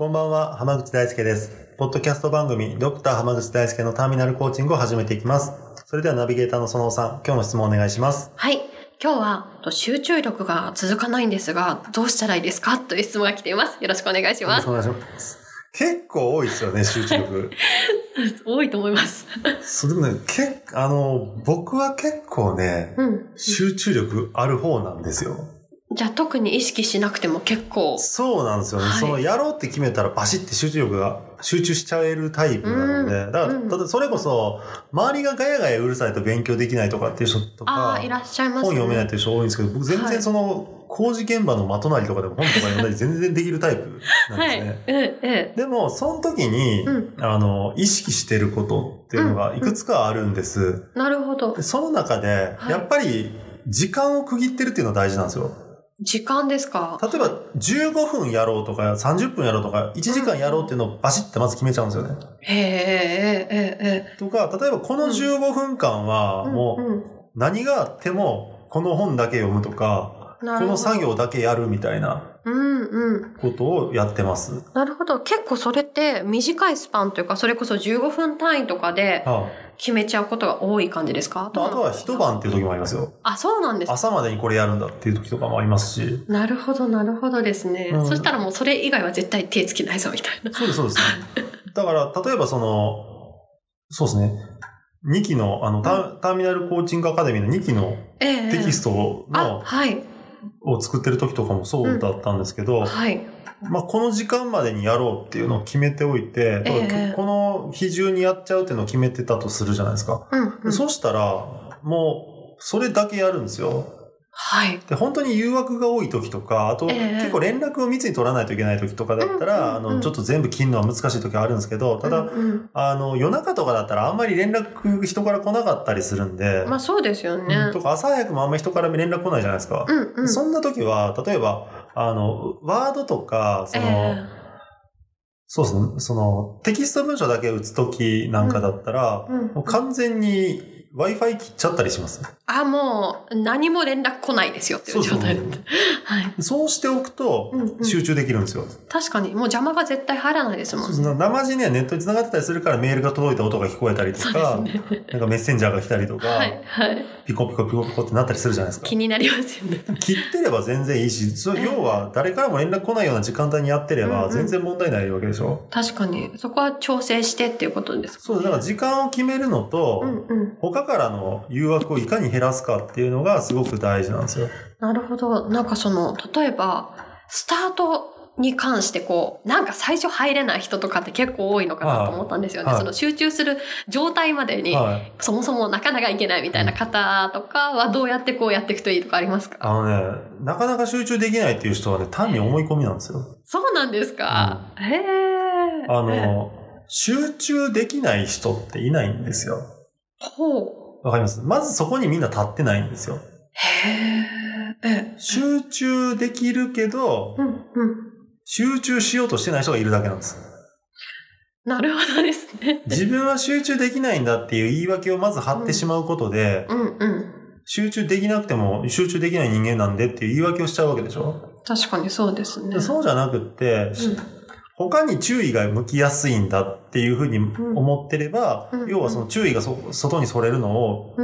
こんばんは、浜口大輔です。ポッドキャスト番組、ドクター浜口大輔のターミナルコーチングを始めていきます。それではナビゲーターの園尾さん、今日の質問をお願いします。はい今日は集中力が続かないんですがどうしたらいいですか？という質問が来ていますよろしくお願いしますお願いします。結構多いですよね、集中力。多いと思いますそうでもね、けあの、僕は結構ね、うん集中力ある方なんですよ。じゃあ特に意識しなくても結構。そうなんですよね。はい。そのやろうって決めたらバシッて集中力が集中しちゃえるタイプなので、うん。だから、うん。ただそれこそ、周りがガヤガヤうるさいと勉強できないとかっていう人とかああ、いらっしゃいます本ね読めないっていう人多いんですけど、僕全はい。然その、工事現場のまとなりとかでも本とか読んだり全然できるタイプなんはいですね。えええでも、その時に、うん。あの、意識してることっていうのがいくつかあるんです。えなるほど。でその中で、はい。やっぱり、時間を区切ってるっていうのが大事なんですよ。時間ですか？例えば、15分やろうとか、30分やろうとか、1時間やろうっていうのをバシッてまず決めちゃうんですよね。へえええええ。とか、例えばこの15分間は、もう、何があっても、この本だけ読むとか、この作業だけやるみたいなうんうん。ことをやってます。なるほど。結構それって短いスパンというかそれこそ15分単位とかでは決めちゃうことが多い感じですか？あ、あとは一晩っていう時もありますよ。あそうなんです朝までにこれやるんだっていう時とかもありますし。なるほどなるほどですね、うん。そしたらもうそれ以外は絶対手つけないぞみたいな。そうです、そうです。だから、例えばその、そうですね。2期の、あの、タターミナルコーチングアカデミーの2期のええテキストあの、はいを作ってる時とかもそうだったんですけど、はいまあ、この時間までにやろうっていうのを決めておいて、ええこの日中にやっちゃうっていうのを決めてたとするじゃないですか。うん、うん、そしたら、もう、それだけやるんですよ。はい。で、本当に誘惑が多い時とか、あと、ええ結構連絡を密に取らないといけない時とかだったら、うんうんうんあの、ちょっと全部切るのは難しい時あるんですけど、ただ、うんうんあの、夜中とかだったらあんまり連絡人から来なかったりするんで、まあそうですよね、うんとか朝早くもあんまり人から連絡来ないじゃないですか。うんうん。そんな時は、例えば、あの、ワードとか、その、えそうですね、その、テキスト文章だけ打つ時なんかだったら、えうん。もう完全に Wi-Fi 切っちゃったりします？あもう何も連絡来ないですよっていう状態だった。はい、そうしておくとうんうん。集中できるんですよ。確かに。もう邪魔が絶対入らないですもんそう生地ね、ネットに繋がってたりするからメールが届いた音が聞こえたりとそうか、ね。なんかメッセンジャーが来たりとか、はいはい。ピコピコピコピコってなったりするじゃないですか。気。になりますよね。切ってれば全然いいし、要は誰からも連絡来ないような時間帯にやってれうんうん。ば全然問題ないわけでしょ？確かに。そこは調整してっていうことですかそう、だから時間を決めるのと、うんうん。他からの誘惑をいかに減らすかっていうのがすごく大事なんですよ。なるほどなんかその例えばスタートに関してこうなんか最初入れない人とかって結構多いのかなと思ったんですよね、はいその集中する状態までに、はい。そもそもなかなかいけないみたいな方とかはどうやってこうやっていくといいとかありますか？あのね、なかなか集中できないっていう人はね、単に思い込みなんですよ。そうなんですか、へえあの、集中できない人っていないんですよ。ほう。わかります？まずそこにみんな立ってないんですよ。へええ。集中できるけど、うんうん。集中しようとしてない人がいるだけなんです。なるほどですね。自分は集中できないんだっていう言い訳をまず張ってしまうことで、うんうん。集中できなくても集中できない人間なんでっていう言い訳をしちゃうわけでしょ、確かにそうですね。そうじゃなくって、他に注意が向きやすいんだっていうふうに思ってれば、うん。要はその注意がそ外にそれるのを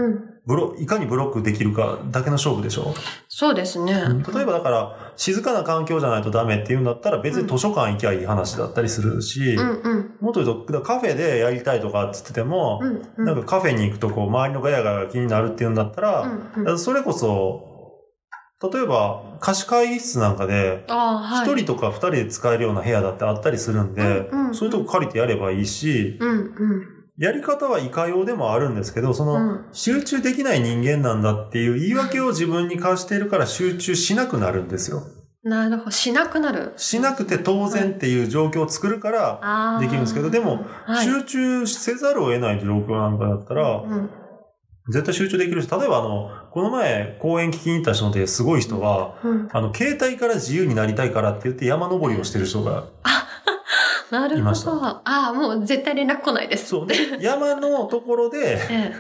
ブロ、いかにブロックできるかだけの勝負でしょ、そうですね、例えばだから、静かな環境じゃないとダメっていうんだったら別に図書館行きゃいい話だったりするし、うんうん。もっと言うと、カフェでやりたいとかって言ってても、うんうん。なんかカフェに行くとこう周りのガヤガヤが気になるっていうんだったら、うんうん。らそれこそ、例えば貸し会議室なんかで、一人とか二人で使えるような部屋だってあったりするんで、うんうんそういうとこ借りてやればいいし、うんうん。やり方はいかようでもあるんですけど、その、うん。集中できない人間なんだっていう言い訳を自分に課しているから集中しなくなるんですよ。なるほど。しなくなる。しなくて当然っていう状況を作るからできるんですけど、でも、はい。集中せざるを得ない状況なんかだったら、うん。絶対集中できるし、例えばあの、この前公演聞きに行った人ですごい人は、うん、あの、携帯から自由になりたいからって言って山登りをしてる人が、なるほいましたど。ああ、もう絶対連絡来ないです。そう。で、山のところで、ええ、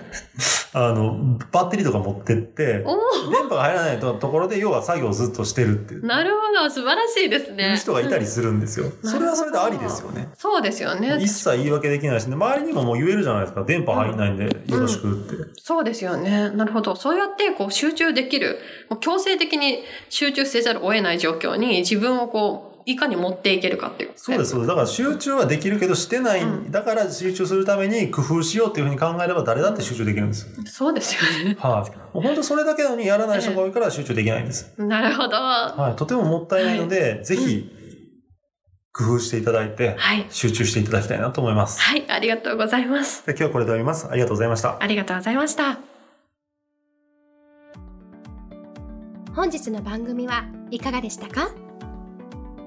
あの、バッテリーとか持ってって、お電波が入らないところで、要は作業をずっとしてるっていう。お、なるほど。素晴らしいですね。人がいたりするんですよ。うんそれはそれでありですよね。そうですよね。一切言い訳できないしね、周りにももう言えるじゃないですか。電波入んないんで、よろしくって。そうですよね。なるほど。そうやってこう集中できる、もう強制的に集中せざるを得ない状況に自分をこう、いかに持っていけるかっていう。そうです、そうです。だから集中はできるけどしてない、うんだから集中するために工夫しようっていうふうに考えれば誰だって集中できるんですよ。そうですよね。はい。もう本当それだけなのにやらない人が多いから集中できないんです。なるほど。ははい。とてももったいないので、ぜひ、工夫していただいて、い。集中していただきたいなと思います。はい。ありがとうございます。で今日はこれで終わります。ありがとうございました。ありがとうございました。本日の番組はいかがでしたか？